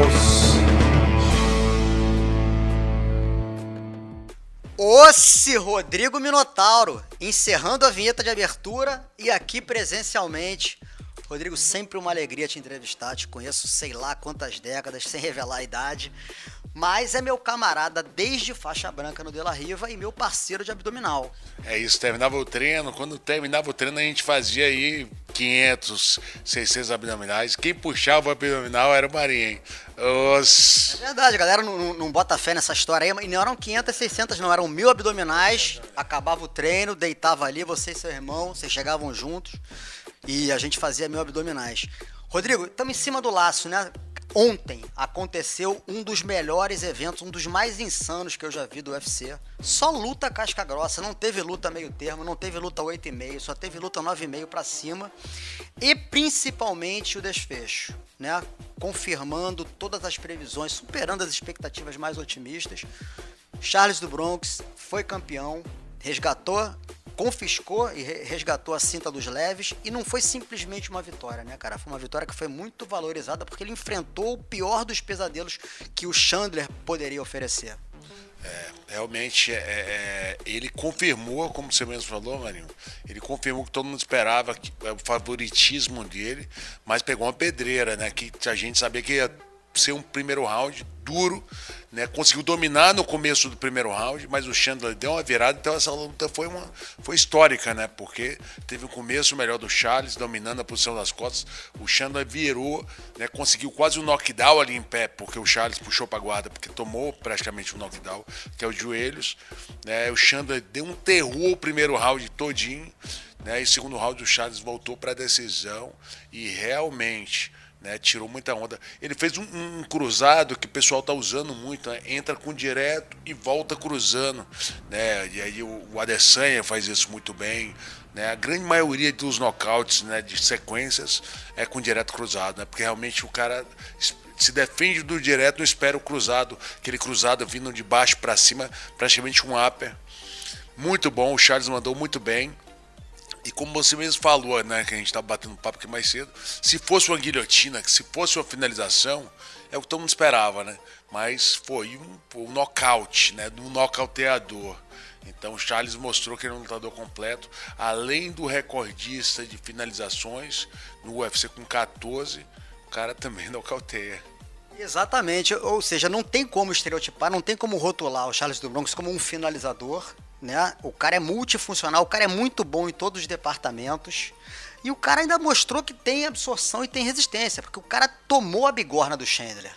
Os. Osse Rodrigo Minotauro, encerrando a vinheta de abertura e aqui presencialmente. Rodrigo, sempre uma alegria te entrevistar. Te conheço sei lá quantas décadas, sem revelar a idade. Mas é meu camarada desde faixa branca no De La Riva e meu parceiro de abdominal. É isso, terminava o treino. Quando terminava o treino, a gente fazia aí 500, 600 abdominais. Quem puxava o abdominal era o Marinho, hein? Os... É verdade, a galera não, não, bota fé nessa história aí. E não eram 500, 600, não. Eram mil abdominais. Acabava o treino, deitava ali, você e seu irmão, vocês chegavam juntos. E a gente fazia mil abdominais. Rodrigo, estamos em cima do laço, né? Ontem aconteceu um dos melhores eventos, um dos mais insanos que eu já vi do UFC. Só luta casca grossa, não teve luta meio termo, não teve luta 8,5, só teve luta 9,5 para cima. E principalmente o desfecho, né? Confirmando todas as previsões, superando as expectativas mais otimistas. Charles do Bronx foi campeão, resgatou confiscou e resgatou a cinta dos leves e não foi simplesmente uma vitória, né, cara? Foi uma vitória que foi muito valorizada porque ele enfrentou o pior dos pesadelos que o Chandler poderia oferecer. É, realmente, é, é, ele confirmou, como você mesmo falou, Marinho, ele confirmou que todo mundo esperava que, é, o favoritismo dele, mas pegou uma pedreira, né? Que a gente sabia que ia ser um primeiro round duro, né? Conseguiu dominar no começo do primeiro round, mas o Chandler deu uma virada, então essa luta foi uma foi histórica, né? Porque teve um começo melhor do Charles dominando a posição das costas, o Chandler virou, né? Conseguiu quase um knockdown ali em pé, porque o Charles puxou para guarda, porque tomou praticamente um knockdown, que é os joelhos, né? O Chandler deu um terror o primeiro round todinho, né? E segundo round o Charles voltou para a decisão e realmente né, tirou muita onda. Ele fez um, um cruzado que o pessoal está usando muito, né, entra com direto e volta cruzando. Né, e aí o, o Adesanya faz isso muito bem. Né, a grande maioria dos nocautes né, de sequências é com direto cruzado, né, porque realmente o cara se defende do direto, não espera o cruzado, aquele cruzado vindo de baixo para cima, praticamente um upper. Muito bom, o Charles mandou muito bem. E como você mesmo falou, né, que a gente estava tá batendo papo aqui mais cedo, se fosse uma guilhotina, se fosse uma finalização, é o que todo mundo esperava, né? Mas foi um, um nocaute, né? Um nocauteador. Então o Charles mostrou que ele é um lutador completo, além do recordista de finalizações no UFC com 14, o cara também nocauteia. Exatamente, ou seja, não tem como estereotipar, não tem como rotular o Charles do Bronx como um finalizador, né? O cara é multifuncional, o cara é muito bom em todos os departamentos. E o cara ainda mostrou que tem absorção e tem resistência, porque o cara tomou a bigorna do Chandler.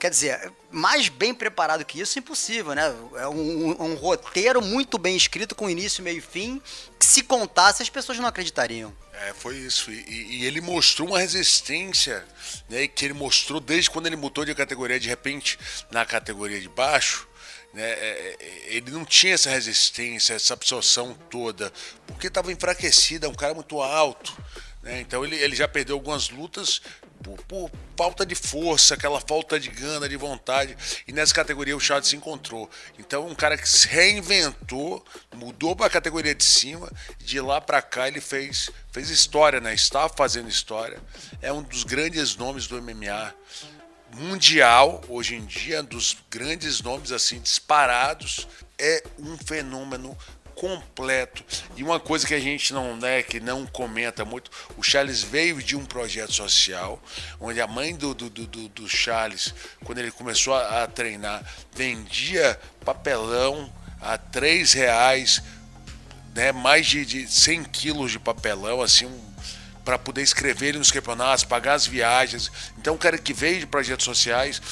Quer dizer, mais bem preparado que isso, impossível, né? É um, um, roteiro muito bem escrito, com início, meio e fim, que se contasse as pessoas não acreditariam. É, foi isso. E, e, ele mostrou uma resistência, né? Que ele mostrou desde quando ele mudou de categoria, de repente, na categoria de baixo né? É, é, ele não tinha essa resistência, essa absorção toda, porque estava enfraquecido, é um cara muito alto. Né? Então ele, ele já perdeu algumas lutas por, por, falta de força, aquela falta de gana, de vontade. E nessa categoria o Charles se encontrou. Então um cara que se reinventou, mudou para a categoria de cima, de lá para cá ele fez, fez história, né? Está fazendo história. É um dos grandes nomes do MMA mundial hoje em dia, dos grandes nomes assim disparados, é um fenômeno completo. E uma coisa que a gente não, né, que não comenta muito, o Charles veio de um projeto social, onde a mãe do, do, do, do Charles, quando ele começou a, a treinar, vendia papelão a três reais, né, mais de, de 100 quilos de papelão, assim, um para poder escrever nos campeonatos, pagar as viagens. Então, o cara que veio de projetos sociais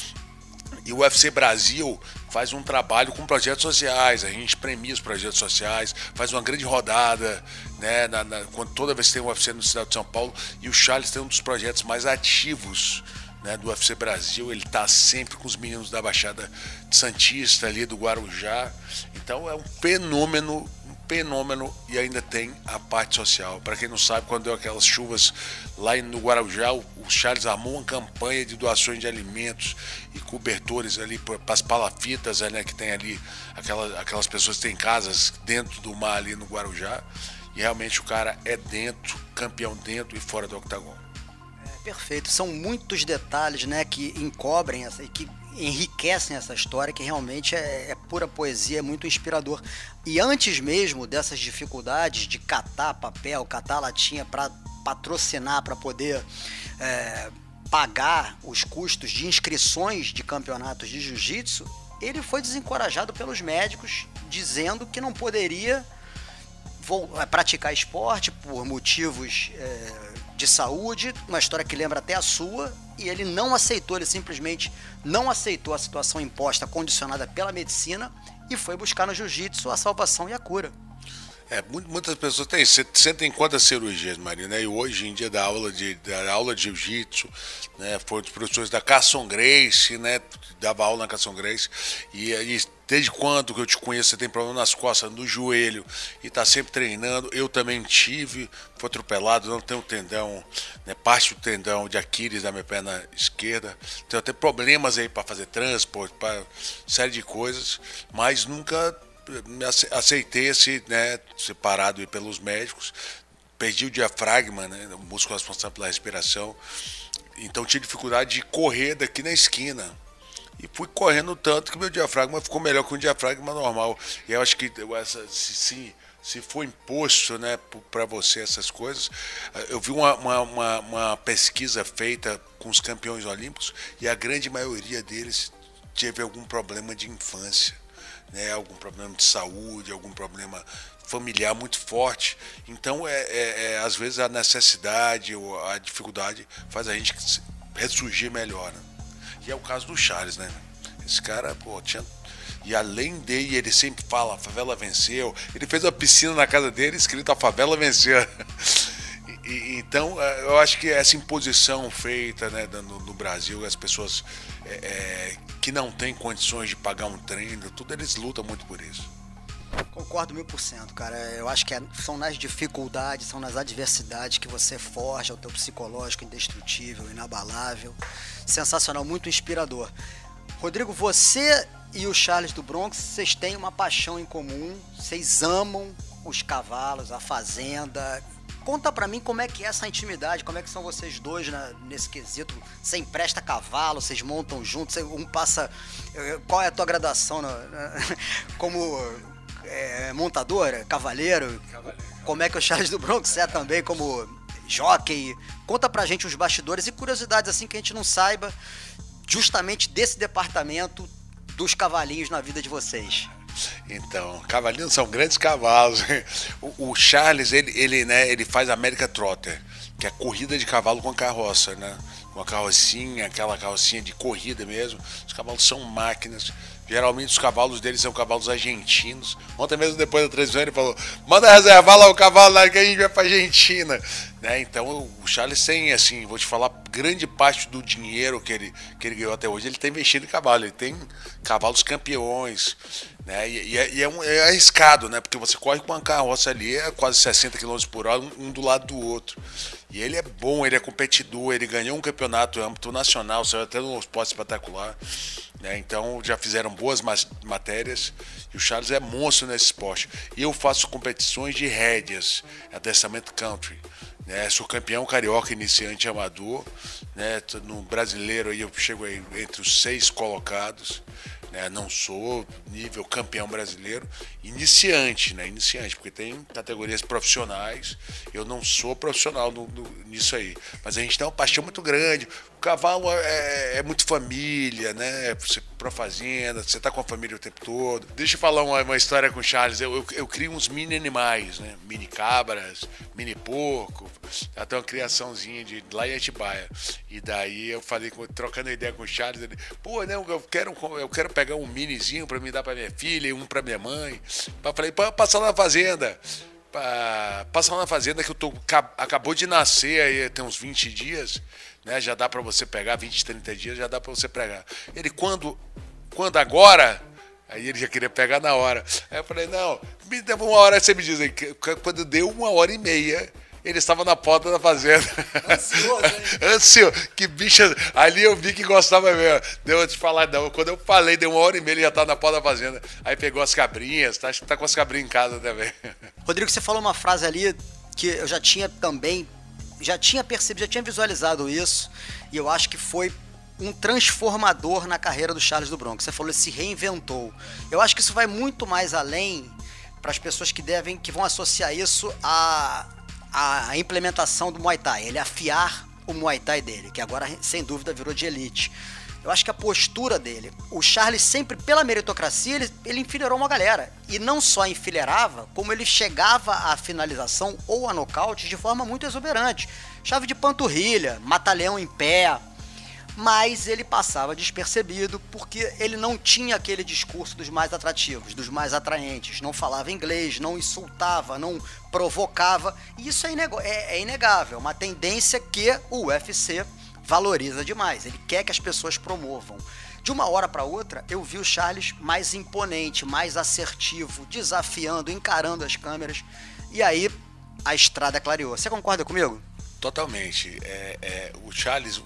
e o UFC Brasil faz um trabalho com projetos sociais, a gente premia os projetos sociais, faz uma grande rodada, né, na, na, quando toda vez que tem o UFC no Estado de São Paulo, e o Charles tem um dos projetos mais ativos né, do UFC Brasil, ele está sempre com os meninos da Baixada Santista ali, do Guarujá, então é um fenômeno fenômeno e ainda tem a parte social. Para quem não sabe, quando deu aquelas chuvas lá no Guarujá, o Charles armou uma campanha de doações de alimentos e cobertores ali para as palafitas, né, que tem ali aquelas, aquelas pessoas que têm casas dentro do mar ali no Guarujá. E realmente o cara é dentro, campeão dentro e fora do octagon. Perfeito. São muitos detalhes, né, que encobrem essa e que enriquecem essa história, que realmente é, é, pura poesia, é muito inspirador. E antes mesmo dessas dificuldades de catar papel, catar latinha para patrocinar, para poder é, pagar os custos de inscrições de campeonatos de jiu-jitsu, ele foi desencorajado pelos médicos, dizendo que não poderia é, praticar esporte por motivos é, de saúde, uma história que lembra até a sua, e ele não aceitou, ele simplesmente não aceitou a situação imposta, condicionada pela medicina, e foi buscar no jiu-jitsu a salvação e a cura. É, muitas pessoas têm, você senta em quantas cirurgias, Marina? E hoje em dia da aula de, da aula de jiu-jitsu, né, foram os professores da Carson Grace, né, dava aula na Carson Grace, e, e desde quando que eu te conheço, você tem problema nas costas, no joelho, e está sempre treinando. Eu também tive, fui atropelado, não tenho tendão, né, parte do tendão de Aquiles da minha perna esquerda. Tenho até problemas aí para fazer transporte, para série de coisas, mas nunca aceitei esse, né, separado pelos médicos, perdi o diafragma, né, o músculo responsável pela respiração, então tive dificuldade de correr daqui na esquina. E fui correndo tanto que meu diafragma ficou melhor que um diafragma normal. E eu acho que essa, se, se, se for imposto né, para você essas coisas, eu vi uma, uma, uma, uma pesquisa feita com os campeões olímpicos e a grande maioria deles teve algum problema de infância né, algum problema de saúde, algum problema familiar muito forte. Então, é, é, é às vezes a necessidade ou a dificuldade faz a gente ressurgir melhor. Né? É o caso do Charles, né? Esse cara, pô, tinha. E além dele, ele sempre fala: a favela venceu. Ele fez uma piscina na casa dele escrito: a favela venceu. E, então, é, eu acho que essa imposição feita né, no, no Brasil, as pessoas é, que não têm condições de pagar um treino, tudo eles lutam muito por isso. Concordo mil por cento, cara. Eu acho que é, são nas dificuldades, são nas adversidades que você forja o teu psicológico indestrutível, inabalável. Sensacional, muito inspirador. Rodrigo, você e o Charles do Bronx, vocês têm uma paixão em comum, vocês amam os cavalos, a fazenda, Conta para mim como é que é essa intimidade, como é que são vocês dois né, nesse quesito. Você empresta cavalo, vocês montam juntos, um passa. Eh, qual é a tua graduação no, como é, montadora, cavaleiro? cavaleiro? Como é que o Charles do Bronx é também como jockey? Conta pra gente os bastidores e curiosidades assim que a gente não saiba justamente desse departamento dos cavalinhos na vida de vocês. Então, cavalinhos são grandes cavalos. O, o, Charles, ele, ele, né, ele faz América Trotter, que é corrida de cavalo com carroça, né? Uma carrocinha, aquela carrocinha de corrida mesmo. Os cavalos são máquinas. Geralmente os cavalos deles são cavalos argentinos. Ontem mesmo, depois da transmissão, ele falou: manda reservar lá o cavalo lá que a gente vai pra Argentina. Né? Então o Charles tem, assim, vou te falar, grande parte do dinheiro que ele, que ele ganhou até hoje, ele tem investido em cavalo. Ele tem cavalos campeões. Né? E, e, é, e é, um, é, arriscado, né? Porque você corre com uma carroça ali, é quase 60 km por hora, um, um do lado do outro. E ele é bom, ele é competidor, ele ganhou um campeonato âmbito nacional, saiu até no esporte espetacular. Né? Então já fizeram boas matérias e o Charles é monstro nesse esporte. E eu faço competições de rédeas, adestramento country. Né? Sou campeão carioca iniciante amador. Né? No brasileiro aí eu chego entre os seis colocados. Né? Não sou nível campeão brasileiro, iniciante, né? Iniciante, porque tem categorias profissionais. Eu não sou profissional no, no, nisso aí. Mas a gente tem uma paixão muito grande. O cavalo é, é muito família, né? Você pra fazenda, você tá com a família o tempo todo. Deixa eu falar uma, uma história com o Charles. Eu, eu, eu, crio uns mini animais, né? Mini cabras, mini porco. Até uma criaçãozinha de lá em Atibaia. E daí eu falei, trocando ideia com o Charles, ele, pô, não, eu quero, eu quero pegar um minizinho para me dar para minha filha e um para minha mãe. Eu falei, passar na fazenda passar na fazenda que eu tô acabou de nascer aí tem uns 20 dias né? Já dá para você pegar 20, 30 dias, já dá para você pegar. Ele quando quando agora? Aí ele já queria pegar na hora. Aí eu falei: "Não, me deu uma hora, você me diz aí, quando deu uma hora e meia, ele estava na porta da fazenda. Ansioso, hein? Ansioso. Que bicha. Ali eu vi que gostava mesmo. Deu eu te falar, não. Quando eu falei, deu uma hora e meia, ele já estava tá na porta da fazenda. Aí pegou as cabrinhas, tá, tá com as cabrinhas em casa também. Rodrigo, você falou uma frase ali que eu já tinha também já tinha percebido, já tinha visualizado isso, e eu acho que foi um transformador na carreira do Charles do Bronx. Você falou, ele se reinventou. Eu acho que isso vai muito mais além para as pessoas que devem, que vão associar isso à implementação do Muay Thai. Ele afiar o Muay Thai dele, que agora sem dúvida virou de elite. Eu acho que a postura dele, o Charles sempre, pela meritocracia, ele, ele enfileirou uma galera. E não só enfileirava, como ele chegava à finalização ou a nocaute de forma muito exuberante. Chave de panturrilha, mata-leão em pé, mas ele passava despercebido porque ele não tinha aquele discurso dos mais atrativos, dos mais atraentes, não falava inglês, não insultava, não provocava, e isso é, é, é inegável, uma tendência que o UFC valoriza demais, ele quer que as pessoas promovam. De uma hora para outra, eu vi o Charles mais imponente, mais assertivo, desafiando, encarando as câmeras, e aí a estrada clareou. Você concorda comigo? Totalmente. É, é, o Charles,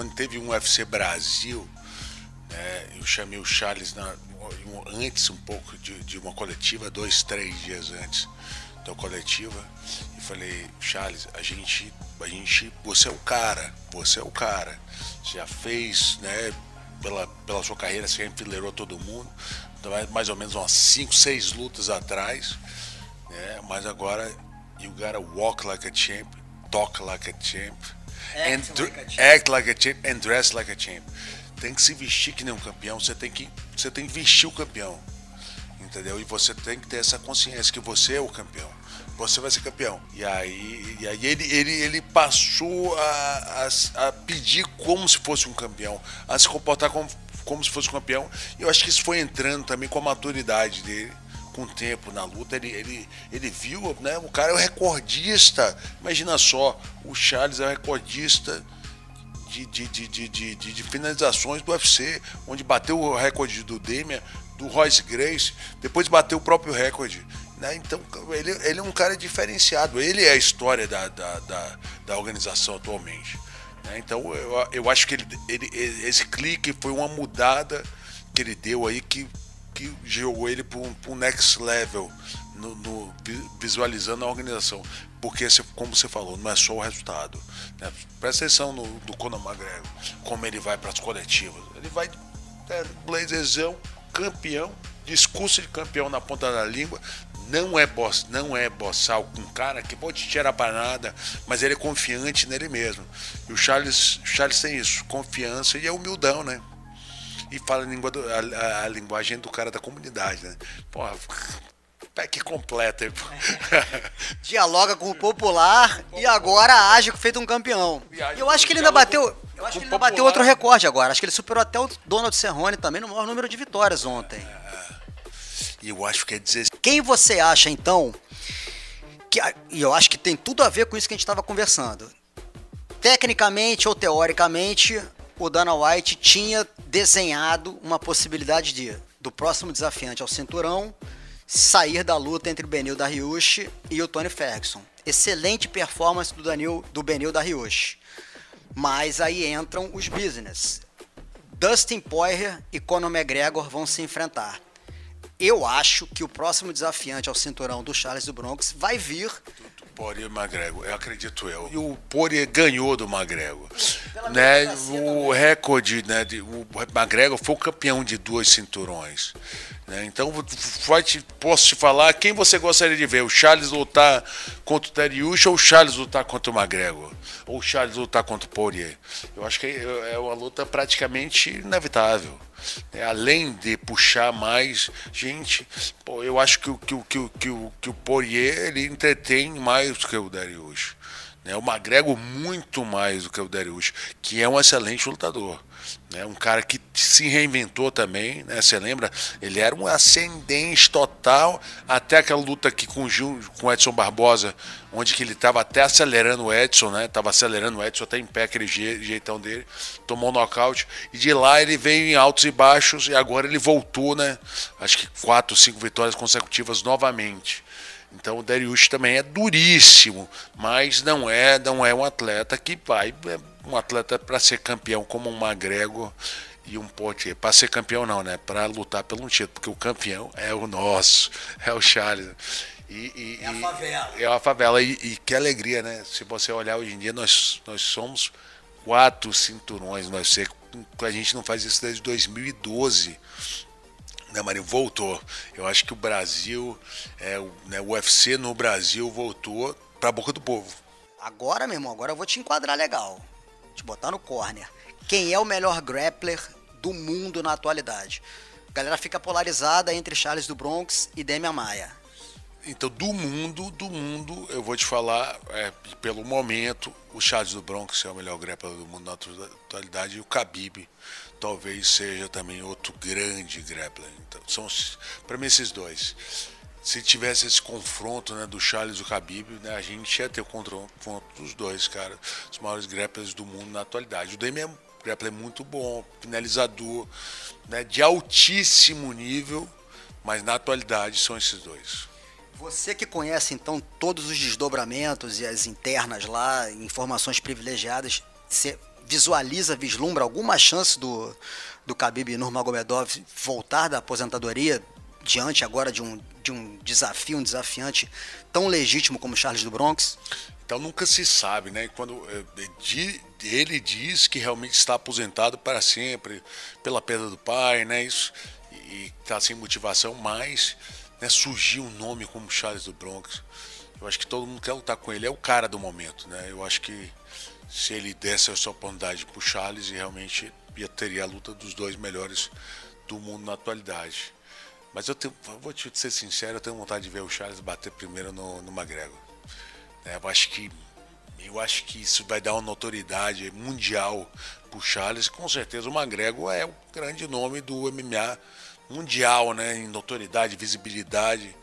quando teve um UFC Brasil, né, eu chamei o Charles na, antes um pouco de, de, uma coletiva, dois, três dias antes da coletiva, e falei, Charles, a gente, a gente, você é o cara, você é o cara, você já fez, né, pela, pela sua carreira, você enfileirou todo mundo, então, mais ou menos umas cinco, seis lutas atrás, né, mas agora you gotta walk like a champ, talk like a champ, Act, and, like a act like a champ and dress like a champ. Tem que se vestir que nem um campeão, você tem que, você tem que vestir o campeão. Entendeu? E você tem que ter essa consciência que você é o campeão. Você vai ser campeão. E aí, e aí ele, ele, ele passou a, a, a pedir como se fosse um campeão, a se comportar como, como se fosse um campeão. E eu acho que isso foi entrando também com a maturidade dele com o tempo na luta, ele, ele, ele viu, né? O cara é o recordista. Imagina só, o Charles é o recordista de, de, de, de, de, finalizações do UFC, onde bateu o recorde do Demian, do Royce Grace, depois bateu o próprio recorde. Né? Então, ele, ele é um cara diferenciado. Ele é a história da, da, da, da organização atualmente. Né? Então, eu, eu acho que ele, ele, esse clique foi uma mudada que ele deu aí que que jogou ele para um, um, next level no, no, visualizando a organização. Porque, como você falou, não é só o resultado. Né? Presta atenção no, do Conor McGregor, como ele vai para as coletivas. Ele vai, é, blazerzão, campeão, discurso de campeão na ponta da língua. Não é boss, não é bossal com um cara que pode tirar para nada, mas ele é confiante nele mesmo. E o Charles, Charles tem isso, confiança e é humildão, né? E fala a, língua do, a, a, linguagem do cara da comunidade, né? Porra, pack completo. Dialoga com o popular e agora age feito um campeão. E eu acho que ele ainda bateu. Eu acho que ele ainda bateu outro recorde agora. Acho que ele superou até o Donald Cerrone também no maior número de vitórias ontem. E eu acho que é dizer. Quem você acha, então, que. E eu acho que tem tudo a ver com isso que a gente estava conversando. Tecnicamente ou teoricamente, o Dana White tinha desenhado uma possibilidade de, do próximo desafiante ao cinturão, sair da luta entre o Benil da Ryushi e o Tony Ferguson. Excelente performance do, Daniel, do Benil da Ryushi. Mas aí entram os business. Dustin Poirier e Conor McGregor vão se enfrentar. Eu acho que o próximo desafiante ao cinturão do Charles do Bronx vai vir Poirier e McGregor, eu acredito eu. E o Poirier ganhou do McGregor. Né? O recorde, né? De, o McGregor foi o campeão de duas cinturões. Né? Então, te, posso te falar quem você gostaria de ver: o Charles lutar contra o Dariush ou o Charles lutar contra o McGregor? Ou o Charles lutar contra o Poirier? Eu acho que é uma luta praticamente inevitável. É, além de puxar mais gente, pô, eu acho que, que, que, que, o, que o Poirier ele entretém mais do que o Darius. Né? O McGregor muito mais do que o Darius, que é um excelente lutador. Né? Um cara que se reinventou também, né? Você lembra? Ele era um ascendente total até aquela luta aqui com o, Gil, com o Edson Barbosa, onde que ele estava até acelerando o Edson, né? Tava acelerando o Edson até em pé, aquele jeitão dele, tomou um nocaute. E de lá ele veio em altos e baixos e agora ele voltou, né? Acho que quatro, cinco vitórias consecutivas novamente. Então o Darius também é duríssimo, mas não é, não é um atleta que vai, é um atleta para ser campeão como um McGregor e um Poitier. Para ser campeão não, né? Para lutar pelo título, porque o campeão é o nosso, é o Charles. E, e, é a favela. É a favela. E, e, que alegria, né? Se você olhar hoje em dia, nós, nós somos quatro cinturões. Nós sei, a gente não faz isso desde 2012. Né, Marinho? Voltou. Eu acho que o Brasil, é, o, né, o UFC no Brasil voltou para a boca do povo. Agora, meu irmão, agora eu vou te enquadrar legal. Te botar no corner. Quem é o melhor grappler do mundo na atualidade? A galera fica polarizada entre Charles do Bronx e Demian Maia. Então, do mundo, do mundo, eu vou te falar, é, pelo momento, o Charles do Bronx é o melhor grappler do mundo na atualidade e o Khabib talvez seja também outro grande grappler. Então, são para mim esses dois se tivesse esse confronto né, do Charles e do Khabib, né, a gente ia ter o confronto dos dois, cara, os maiores grapplers do mundo na atualidade. O Demi é um grappler muito bom, finalizador, né, de altíssimo nível, mas na atualidade são esses dois. Você que conhece então todos os desdobramentos e as internas lá, informações privilegiadas, você visualiza, vislumbra alguma chance do, do Khabib Nurmagomedov voltar da aposentadoria diante agora de um, de um desafio, um desafiante tão legítimo como Charles do Bronx? Então nunca se sabe, né? Quando eh, ele diz que realmente está aposentado para sempre pela perda do pai, né? Isso e está sem motivação, mas né, surgiu um nome como Charles do Bronx. Eu acho que todo mundo quer lutar com ele, é o cara do momento, né? Eu acho que se ele desse essa oportunidade para o Charles, realmente ia teria a luta dos dois melhores do mundo na atualidade. Mas eu, tenho, vou te ser sincero, eu tenho vontade de ver o Charles bater primeiro no, no McGregor. É, eu acho que eu acho que isso vai dar uma notoriedade mundial pro Charles. Com certeza o McGregor é o grande nome do MMA mundial, né? Em notoriedade, visibilidade.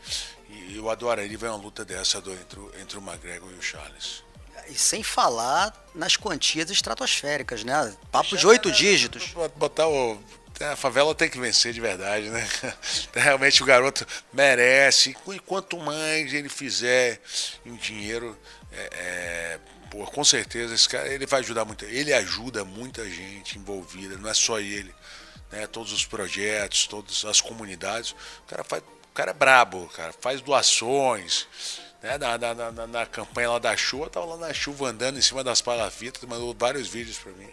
E eu adoraria ver uma luta dessa do, entre, entre o McGregor e o Charles. E sem falar nas quantias estratosféricas, né? Papo de oito dígitos. Botar o a favela tem que vencer de verdade, né? Realmente o garoto merece. E quanto mais ele fizer em dinheiro, é, é, pô, com certeza esse cara ele vai ajudar muito. Ele ajuda muita gente envolvida, não é só ele. Né? Todos os projetos, todas as comunidades. O cara, faz, o cara é brabo, cara, faz doações. Né, na, na, na, na, campanha lá da chuva, tava lá na chuva andando em cima das palafitas, mandou vários vídeos para mim.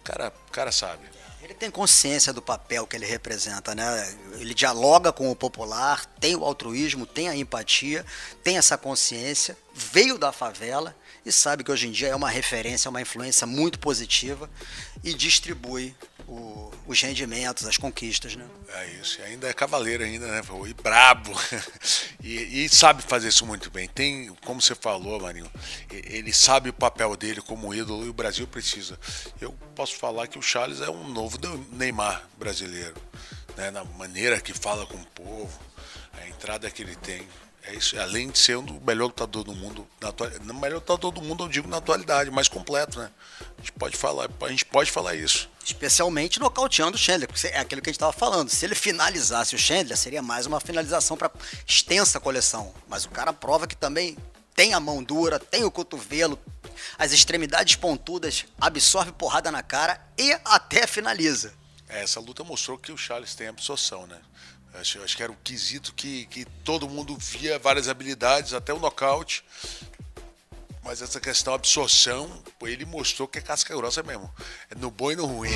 O cara, cara sabe. Ele tem consciência do papel que ele representa, né? Ele dialoga com o popular, tem o altruísmo, tem a empatia, tem essa consciência, veio da favela e sabe que hoje em dia é uma referência, uma influência muito positiva e distribui o, os rendimentos, as conquistas, né? É isso, e ainda é cavaleiro ainda, né? E brabo. e, e, sabe fazer isso muito bem. Tem, como você falou, Marinho, ele sabe o papel dele como ídolo e o Brasil precisa. Eu posso falar que o Charles é um novo Neymar brasileiro, né? Na maneira que fala com o povo, a entrada que ele tem. É isso, além de ser um do melhor lutador do mundo, na atualidade, melhor lutador do mundo, eu digo na atualidade, mais completo, né? A gente pode falar, a gente pode falar isso. Especialmente nocauteando o Chandler, porque é aquilo que a gente estava falando. Se ele finalizasse o Chandler, seria mais uma finalização para extensa coleção. Mas o cara prova que também tem a mão dura, tem o cotovelo, as extremidades pontudas, absorve porrada na cara e até finaliza. É, essa luta mostrou que o Charles tem absorção, né? Acho, acho que era o quesito que, que todo mundo via várias habilidades, até o nocaute. Mas essa questão absorção, ele mostrou que é casca grossa mesmo. É no bom e no ruim.